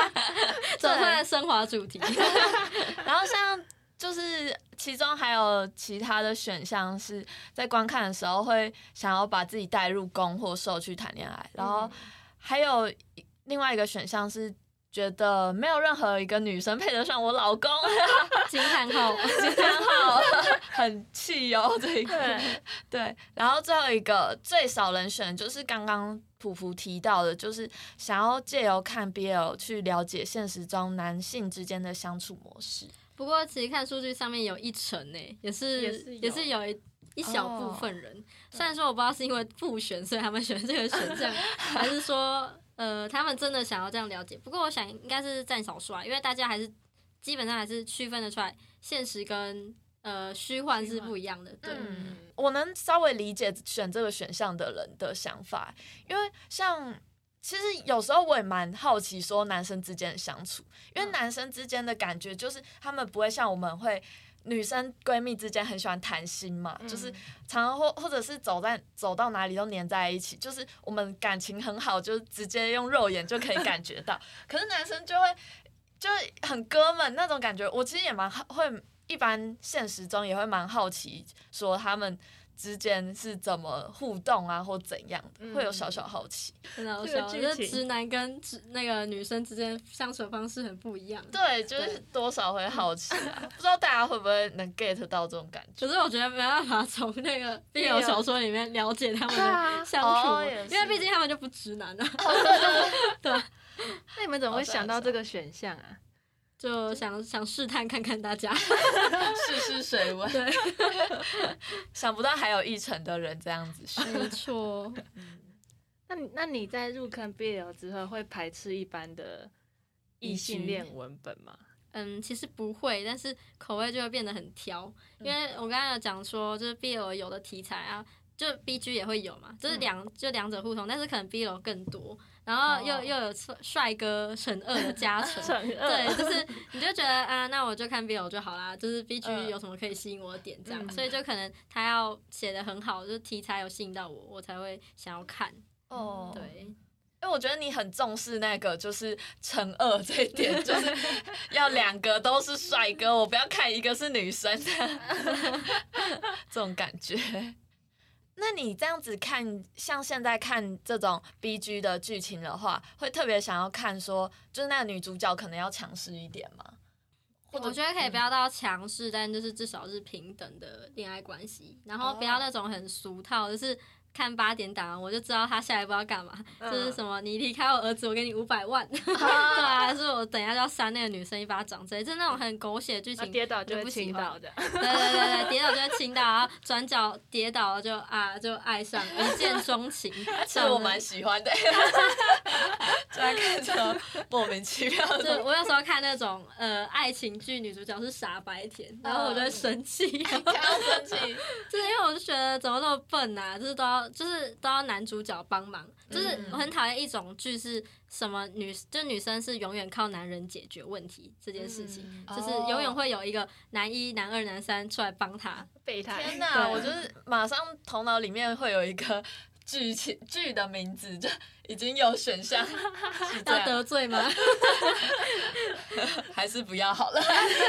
走出来升华主题。然后像就是其中还有其他的选项是在观看的时候会想要把自己带入攻或受去谈恋爱，然后还有另外一个选项是。觉得没有任何一个女生配得上我老公 惊叹号，惊叹号，很气哦，这一个。对，对，然后最后一个最少人选就是刚刚普普提到的，就是想要借由看 BL 去了解现实中男性之间的相处模式。不过其实看数据上面有一成呢，也是也是有也是有一一小部分人。哦虽然说我不知道是因为复选，所以他们选这个选项，还是说呃他们真的想要这样了解。不过我想应该是占少数啊，因为大家还是基本上还是区分得出来，现实跟呃虚幻是不一样的。对，嗯，我能稍微理解选这个选项的人的想法，因为像其实有时候我也蛮好奇说男生之间的相处，因为嗯男生之间的感觉就是他们不会像我们会。女生闺蜜之间很喜欢谈心嘛，就是嗯常常或或者是走在走到哪里都黏在一起，就是我们感情很好，就直接用肉眼就可以感觉到。可是男生就会就很哥们那种感觉，我其实也蛮好会，一般现实中也会蛮好奇，说他们之间是怎么互动啊，或怎样的，嗯会有小小好奇。真的好这个笑，就是直男跟直那个女生之间相处的方式很不一样。对，就是多少会好奇啊，不知道大家会不会能 get 到这种感觉。可是我觉得没办法从那个 BL 小说里面了解他们相处，因为毕竟他们就不直男啊，对 那你们怎么会想到这个选项啊？就想想试探看看大家。试试水温，对，想不到还有一成的人这样子选。没错。那你那你在入坑 BL 之后，会排斥一般的异性恋文本吗？嗯，其实不会，但是口味就会变得很挑，嗯因为我刚刚有讲说，就是 BL 有的题材啊，就 BG 也会有嘛，就是两、就两者互通，但是可能 BL 更多，然后又、哦又有帅帅哥乘二的加 成，惩对，就是你就觉得啊，那我就看 BL 就好啦，就是 BG 嗯有什么可以吸引我的点这样，嗯所以就可能他要写的很好，就是题材有吸引到我，我才会想要看。哦，对，因为我觉得你很重视那个就是乘二这一点，就是 要两个都是帅哥，我不要看一个是女生 这种感觉。那你这样子看，像现在看这种 B G 的剧情的话，会特别想要看说，就是那个女主角可能要强势一点吗？我觉得可以不要到强势，但就是至少是平等的恋爱关系，然后不要那种很俗套，就是看八点档我就知道他下一步要干嘛，就是什么你离开我儿子，我给你五百万，对啊，还是我等一下就要扇那个女生一巴掌之类，就是那种很狗血的剧情，那跌倒就不喜欢倾倒的。对对对对，跌倒就会倾倒，然后转角跌倒了就啊就爱上一见钟情，其实我蛮喜欢的，就在看这种莫名其妙就的。我有时候看那种呃爱情剧，女主角是傻白甜，然后我就会生气，然后生气，就是因为我就觉得怎么那么笨啊，就是都要就是都要男主角帮忙，就是嗯我很讨厌一种剧是什么女就女生是永远靠男人解决问题这件事情，嗯就是永远会有一个男一、男二、男三出来帮他。备胎。天哪！我就是马上头脑里面会有一个剧情剧的名字，就已经有选项 要，得罪吗？还是不要好了，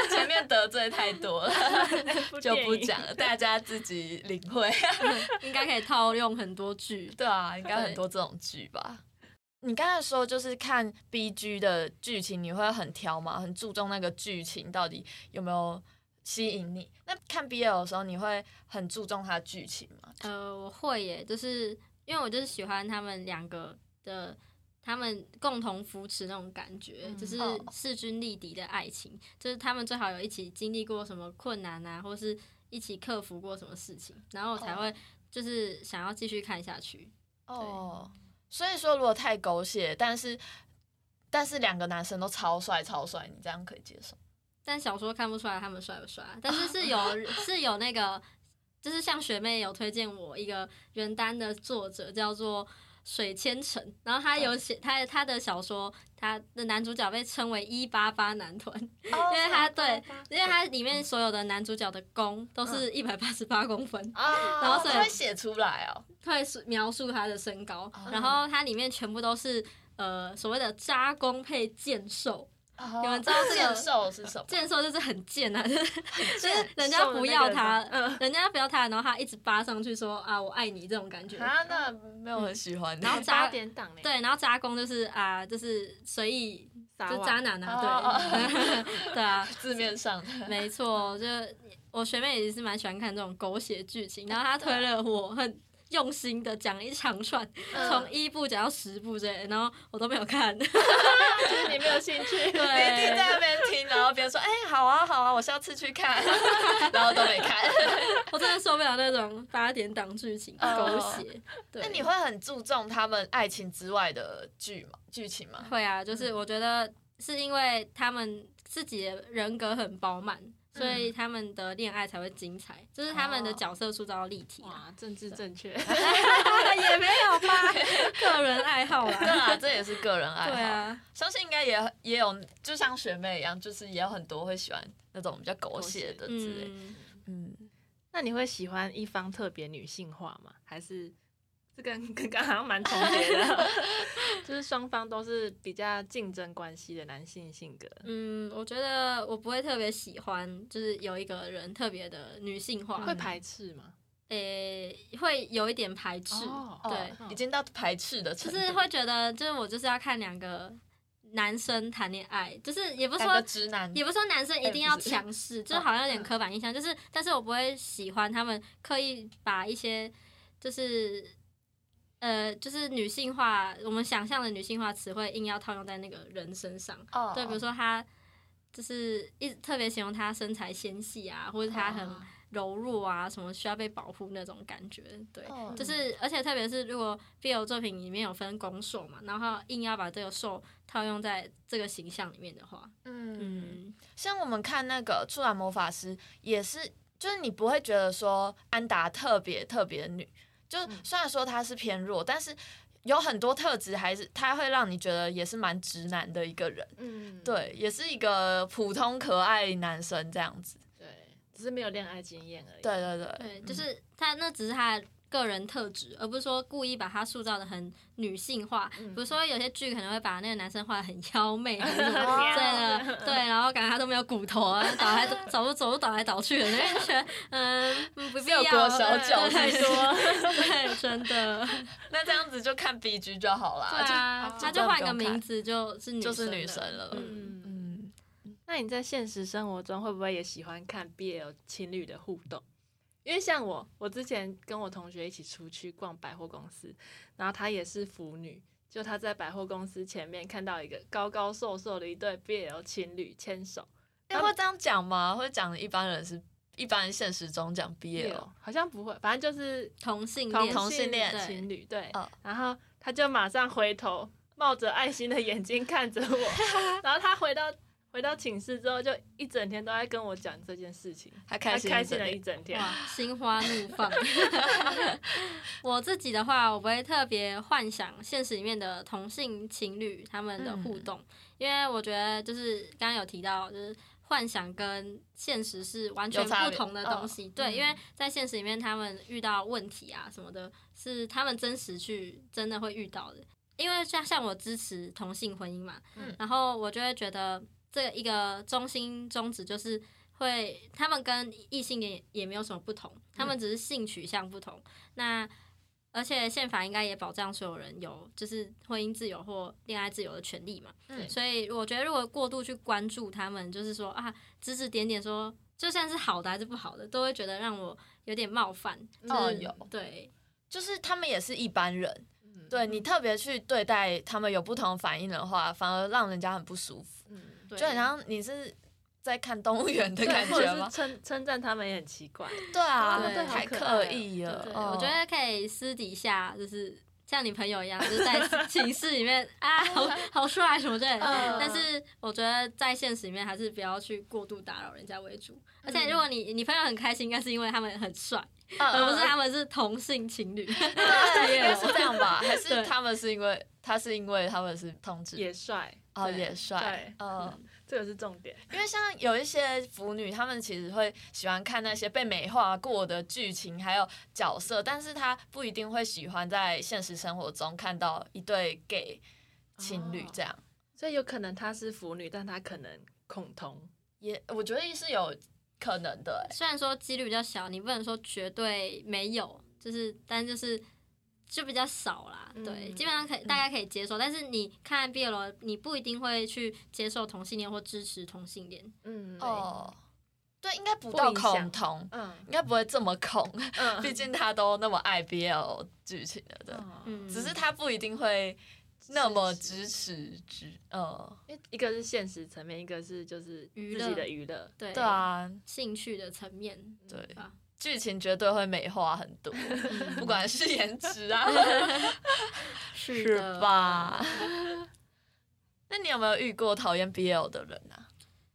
前面得罪太多了，就不讲了，大家自己领会。应该可以套用很多剧。对啊，应该很多这种剧吧。你刚才说就是看 B G 的剧情，你会很挑吗？很注重那个剧情到底有没有吸引你？那看 B L 的时候，你会很注重它的剧情吗？呃，我会耶，就是因为我就是喜欢他们两个的，他们共同扶持那种感觉，嗯就是哦势均力敌的爱情，就是他们最好有一起经历过什么困难啊，或是一起克服过什么事情，然后我才哦会就是想要继续看下去。哦，所以说如果太狗血，但是但是两个男生都超帅超帅，你这样可以接受？但小说看不出来他们帅不帅，但是是有 是有那个，就是像学妹有推荐我一个原单的作者叫做水千丞，然后他有写他他的小说，他的男主角被称为一八八男团，因 因为他对，因为他里面所有的男主角的弓都是一百八十八公分，啊，然后所以会写出来哦。会描述他的身高，哦。然后他里面全部都是呃所谓的扎弓配箭兽。有们知道这个剑兽是什么？剑兽就是很贱啊，就是就是人家不要他，嗯，人家不要他，然后他一直扒上去说啊我爱你这种感觉。啊，那没有很喜欢。然后八扎点档嘞，对，然后渣工就是啊就是随意就渣男啊，哦对 对啊，字面上没错，就我学妹也是蛮喜欢看这种狗血剧情，然后她推了我很用心的讲一长串，从一部讲到十部之类，然后我都没有看。就是你没有兴趣。你一定，在那边听，然后别人说：“哎、好啊，好啊，我下次去看。”然后都没看。我真的受不了那种八点档剧情哦狗血。对，那你会很注重他们爱情之外的剧吗？剧情吗？会啊，就是我觉得是因为他们自己的人格很饱满，所以他们的恋爱才会精彩，就是他们的哦角色塑造立体啊。哇，政治正确。也没有吧，个人爱好对啦。啊，这也是个人爱好。对啊，相信应该也也有，就像学妹一样，就是也有很多会喜欢那种比较狗血的之类。嗯，嗯，那你会喜欢一方特别女性化吗？还是这跟跟刚刚好像蛮重叠的？就是双方都是比较竞争关系的男性性格。嗯，我觉得我不会特别喜欢，就是有一个人特别的女性化，会排斥吗？诶、会有一点排斥，哦对，哦已经到排斥的程度，就是会觉得，就是我就是要看两个男生谈恋爱，就是也不是说。直男，也不是说男生一定要强势，就是好像有点刻板印象，就是，但是我不会喜欢他们刻意把一些，就是，呃，就是女性化，我们想象的女性化词汇硬要套用在那个人身上。哦对，比如说她就是一特别形容她身材纤细啊，或者她很哦柔弱啊，什么需要被保护那种感觉。对，哦就是而且特别是如果 BL 作品里面有分攻受嘛，然后硬要把这个受套用在这个形象里面的话，嗯，嗯，像我们看那个《初来魔法师》，也是，就是你不会觉得说安达特别特别女，就虽然说他是偏弱，但是有很多特质还是他会让你觉得也是蛮直男的一个人。嗯，对，也是一个普通可爱男生这样子。对，只是没有恋爱经验而已。对对对，对，就是他那只是他的个人特质，而不是说故意把他塑造的很女性化。嗯比如说有些剧可能会把那个男生画的很妖媚，很什么哦 之类的，对，然后感觉他都没有骨头啊，倒来走路走路倒来倒去的，因为觉得嗯嗯 不必要，效果小脚对太多对，真的，那这样子就看 B G 就好啦。对啊，就他就换个名字就是女就是生女神了嗯，嗯，嗯，那你在现实生活中会不会也喜欢看 BL 情侣的互动？因为像我，我之前跟我同学一起出去逛百货公司，然后她也是腐女，就她在百货公司前面看到一个高高瘦瘦的一对 BL 情侣牵手，哎、会这样讲吗？会讲一般人是一般现实中讲 BL，好像不会，反正就是同性同恋，同性恋情侣对，嗯。然后她就马上回头，冒着爱心的眼睛看着我，然后他回到回到寝室之后，就一整天都在跟我讲这件事情，他开心开心了一整天。哇，心花怒放。我自己的话，我不会特别幻想现实里面的同性情侣他们的互动，因为我觉得就是刚刚有提到，就是幻想跟现实是完全不同的东西。对，嗯因为在现实里面，他们遇到问题啊什么的，是他们真实去真的会遇到的。因为像像我支持同性婚姻嘛，嗯然后我就会觉得这一个中心宗旨就是会，他们跟异性也也没有什么不同，他们只是性取向不同。那而且宪法应该也保障所有人有就是婚姻自由或恋爱自由的权利嘛。嗯所以我觉得如果过度去关注他们，就是说啊指指点点说，就算是好的还是不好的，都会觉得让我有点冒犯。就是哦有对就是他们也是一般人，嗯对你特别去对待他们有不同反应的话，反而让人家很不舒服，嗯，对，就很像你是在看动物园的感觉吗？称称赞他们也很奇怪。对啊，对太刻哦意了。我觉得可以私底下就是像你朋友一样，就是在寝室里面啊，好 好帅什么之类的。嗯但是我觉得在现实里面还是不要去过度打扰人家为主。而嗯且如果你你朋友很开心，应该是因为他们很帅，嗯而不是他们是同性情侣。对，应该是这样吧？还是他们是因为他是因为他们是同志也帅哦，也帅对，嗯。这个是重点。因为像有一些腐女，她们其实会喜欢看那些被美化过的剧情，还有角色，但是她不一定会喜欢在现实生活中看到一对 gay 情侣这样。所以有可能她是腐女，但她可能恐同。也我觉得是有可能的、欸，虽然说几率比较小，你不能说绝对没有，就是但就是就比较少啦。对，嗯基本上可以大家可以接受，但是你看 BL，你不一定会去接受同性恋或支持同性恋。嗯，哦，对，应该不到不影响恐同，嗯应该不会这么恐，嗯，毕竟他都那么爱 BL 剧情了的，嗯，嗯，只是他不一定会那么支持支，呃，因为一个是现实层面，一个是就是娱乐自己的娱乐。对对啊，兴趣的层面，对吧？剧情绝对会美化很多，不管是颜值啊，是？吧？那你有没有遇过讨厌 BL 的人啊？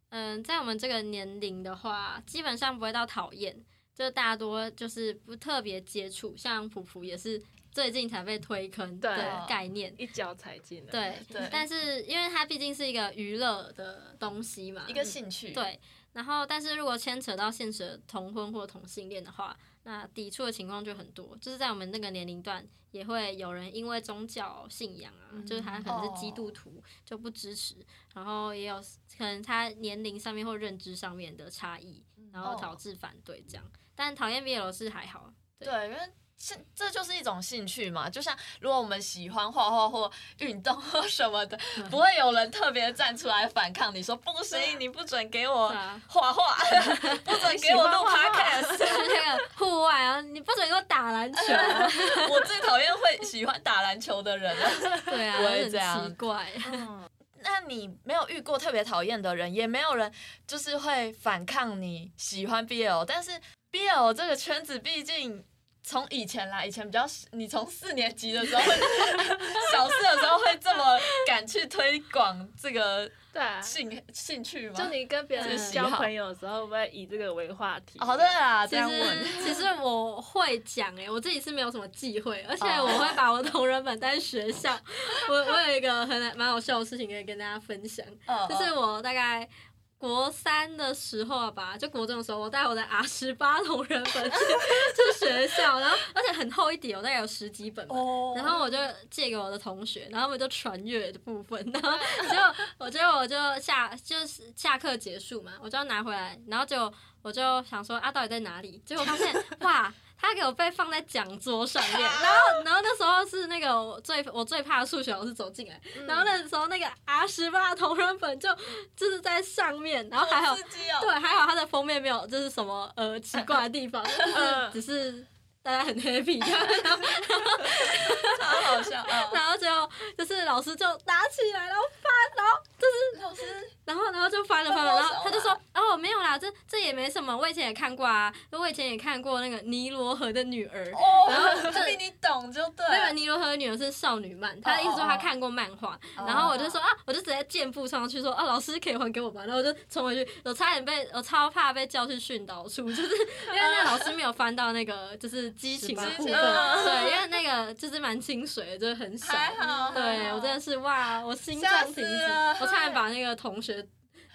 嗯，在我们这个年龄的话，基本上不会到讨厌，就大多就是不特别接触。像普普也是最近才被推坑对的概念，一脚踩进来。对。对但是因为它毕竟是一个娱乐的东西嘛，一个兴趣，，对。然后，但是如果牵扯到现实的同婚或同性恋的话，那抵触的情况就很多。就是在我们那个年龄段，也会有人因为宗教信仰啊，嗯就是他可能是基督徒就不支持，然后也有可能他年龄上面或认知上面的差异，然后导致反对这样。但讨厌 BL 是还好，对对，因为是这就是一种兴趣嘛。就像如果我们喜欢画画或运动或什么的，不会有人特别站出来反抗你说不行，你不准给我画画，不准给我录喜欢画画 podcast。就是那个户外啊，你不准给我打篮球啊，我最讨厌会喜欢打篮球的人了。对啊，不会很这样奇怪。嗯，那你没有遇过特别讨厌的人，也没有人就是会反抗你喜欢 BL，但是 BL 这个圈子毕竟。从以前啦，以前比较，你从四年级的时候会，小四的时候会这么敢去推广这个。兴兴趣吗？就你跟别人嗯交朋友的时候，会不会以这个为话题？哦，对啊，这其样问，实其实我会讲哎、我自己是没有什么忌讳，而且哦我会把我的同人本带学校。我我有一个很蛮好笑的事情可以跟大家分享，嗯就是我大概。国三的时候吧，就国中的时候，我带我的 R 十八同人本去去学校，然后而且很厚一叠，我大概有十几本然后我就借给我的同学，然后他们就传阅的部分，然后结果我结果我就下就是下课结束嘛，我就要拿回来，然后就我就想说啊，到底在哪里？结果发现哇，它他给我被放在讲桌上面，然后然后那时候是那个我最我最怕的数学老师走进来，然后那时候那个 R 十八同人本就就是在上面，然后还好对，还好它的封面没有就是什么呃奇怪的地方，就是只是大家很 happy 这样，然 后超好笑。嗯然后最后就是老师就打起来，然后翻，然后就是老师然后然后就翻了翻了，然后他就说啊：“哦，没有啦，这这也没什么，我以前也看过啊，我以前也看过那个尼罗河的女儿。然后哦，这比你懂就对那个。尼罗河的女儿是少女漫，他的意思说他看过漫画，哦然后我就说啊，我就直接箭步上去说啊，老师可以还给我吧？然后我就冲回去，我差点被我超怕被叫去训导处，就是因为那个老师没有翻到那个就是激情的部分，激情嗯对，因为那个就是蛮清水的，就是很小，还好对我真的是哇，我心脏停止，我差点把那个同学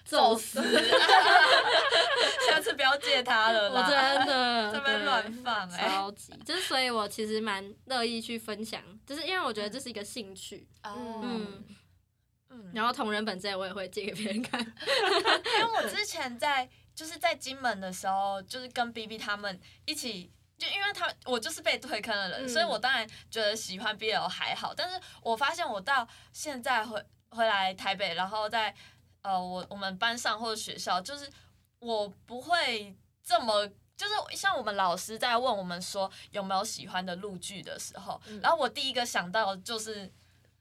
揍走死死，！下次不要借他了我。真的 这边乱放哎。超级，就是所以，我其实蛮乐意去分享，就是因为我觉得这是一个兴趣，嗯，然后同人本这些我也会借给别人看，因为我之前在就是在金门的时候，就是跟 B B 他们一起。就因为他我就是被推坑的人，嗯所以我当然觉得喜欢 BL 还好，但是我发现我到现在回回来台北，然后在呃我我们班上或者学校，就是我不会这么。就是像我们老师在问我们说有没有喜欢的陆剧的时候，嗯然后我第一个想到就是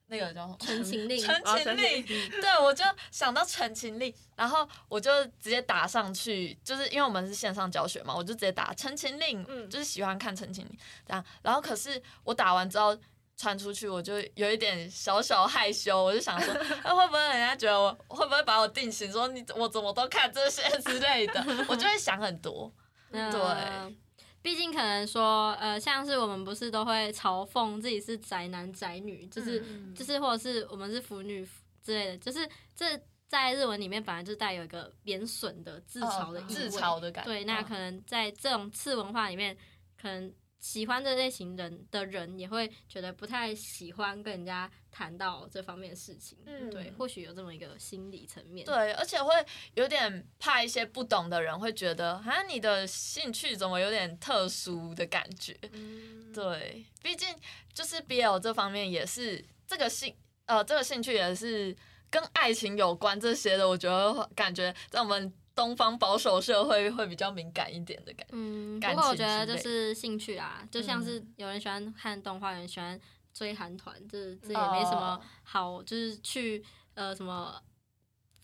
那个叫什么陈情令，陈哦情令，嗯对，我就想到陈情令，然后我就直接打上去，就是因为我们是线上教学嘛，我就直接打陈情令，嗯就是喜欢看陈情令这样。然后可是我打完之后传出去，我就有一点小小害羞，我就想说，那会不会人家觉得我会不会把我定型，说你我怎么都看这些之类的，我就会想很多。嗯对。毕竟可能说，呃，像是我们不是都会嘲讽自己是宅男宅女，就是、嗯。就是或者是我们是腐女之类的，就是这在日文里面本来就带有一个贬损的自嘲的意味，哦自嘲的感觉，对，那嗯可能在这种次文化里面，可能喜欢这类型人的人也会觉得不太喜欢跟人家谈到这方面的事情。嗯对，或许有这么一个心理层面。对，而且会有点怕一些不懂的人会觉得，啊，你的兴趣怎么有点特殊的感觉？嗯对，毕竟就是 BL 这方面也是这个兴呃这个兴趣也是跟爱情有关这些的，我觉得感觉在我们东方保守社会会比较敏感一点的感觉。嗯，不感过我觉得就是兴趣啊，就像是嗯有人喜欢看动画，有人喜欢追韩团，这这也没什么哦好，就是去呃什么。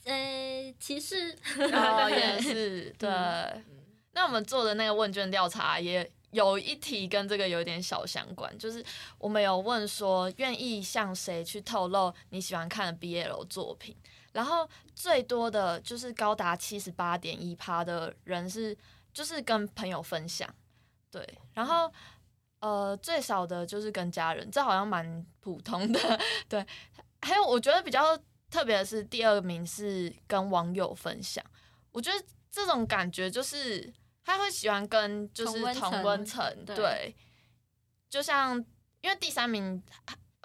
呃，歧视 哦，也是对。嗯那我们做的那个问卷调查也有一题跟这个有点小相关，就是我们有问说愿意向谁去透露你喜欢看的 BL 作品，然后最多的就是高达七十八点一趴的人是就是跟朋友分享，对，然后。呃，最少的就是跟家人，这好像蛮普通的。对，还有我觉得比较特别的是，第二名是跟网友分享。我觉得这种感觉就是他会喜欢跟就是同温层对，就像因为第三名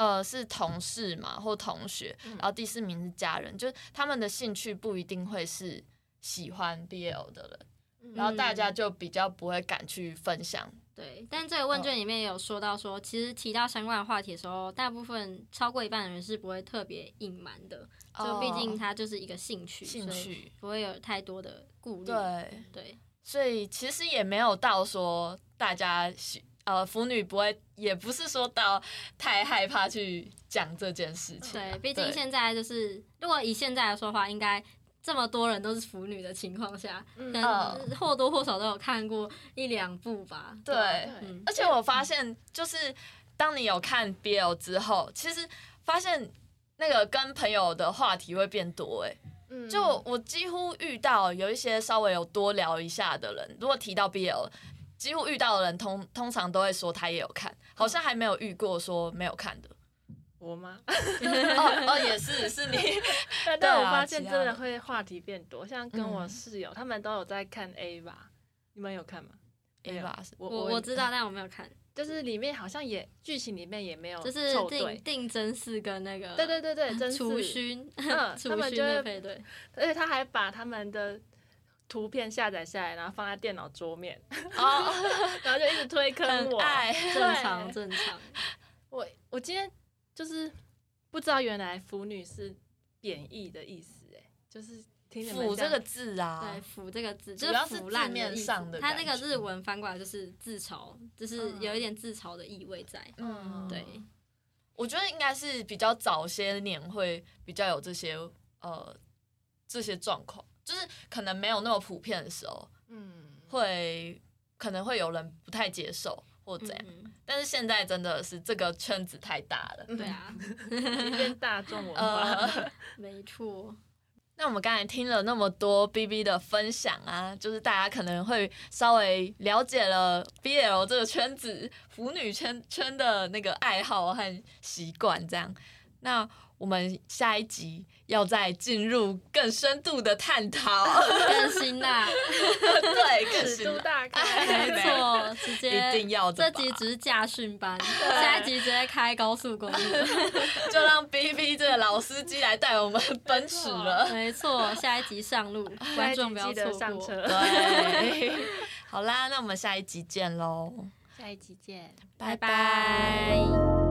呃是同事嘛或同学，嗯然后第四名是家人，就是他们的兴趣不一定会是喜欢 BL 的人，然后大家就比较不会敢去分享。对，但这个问卷里面有说到说，其实提到相关的话题的时候，大部分超过一半的人是不会特别隐瞒的，就毕竟哦它就是一个兴趣，所以兴趣，不会有太多的顾虑。对，对，所以其实也没有到说大家喜呃腐女不会，也不是说到太害怕去讲这件事情啊。对，毕竟现在就是，如果以现在来说的话，应该这么多人都是腐女的情况下，嗯可能或多或少都有看过一两部吧。对嗯，而且我发现，就是当你有看 BL 之后，其实发现那个跟朋友的话题会变多。哎，嗯就我几乎遇到有一些稍微有多聊一下的人，如果提到 BL，几乎遇到的人通通常都会说他也有看，好像还没有遇过说没有看的。我吗？哦哦，也是是你，但我发现真的会话题变多，像跟我嗯室友，他们都有在看 A 吧？你们有看吗？Ava 我我我知道，但我没有看，就是里面好像也剧情里面也没有就是定，定真寺跟那个对对对对，真楚是，勋，嗯楚勋他们就会配对，而且他还把他们的图片下载下来，然后放在电脑桌面，哦，然后就一直推坑我。正常正常。我我今天就是不知道原来腐女是贬义的意思，哎，就是听你们腐这个字啊对，，腐这个字主要是就是腐烂字面上的它那个日文翻过来就是自嘲，就是有一点自嘲的意味在。嗯，对，我觉得应该是比较早些年会比较有这些呃这些状况，就是可能没有那么普遍的时候，嗯，会可能会有人不太接受或怎样，嗯，但是现在真的是这个圈子太大了。对啊，变大众文化。呃，没错。那我们刚才听了那么多 B B 的分享啊，就是大家可能会稍微了解了 B L 这个圈子腐女圈圈的那个爱好和习惯，这样。那我们下一集要再进入更深度的探讨，更 辛辣，对，更尺度大开，没错，直接一定要这集只是驾训班，下一集直接开高速公路。就让 B B 这个老司机来带我们奔驰了。没错，下一集上路，下观众不要错过。上车。对，好啦，那我们下一集见喽，下一集见。拜拜。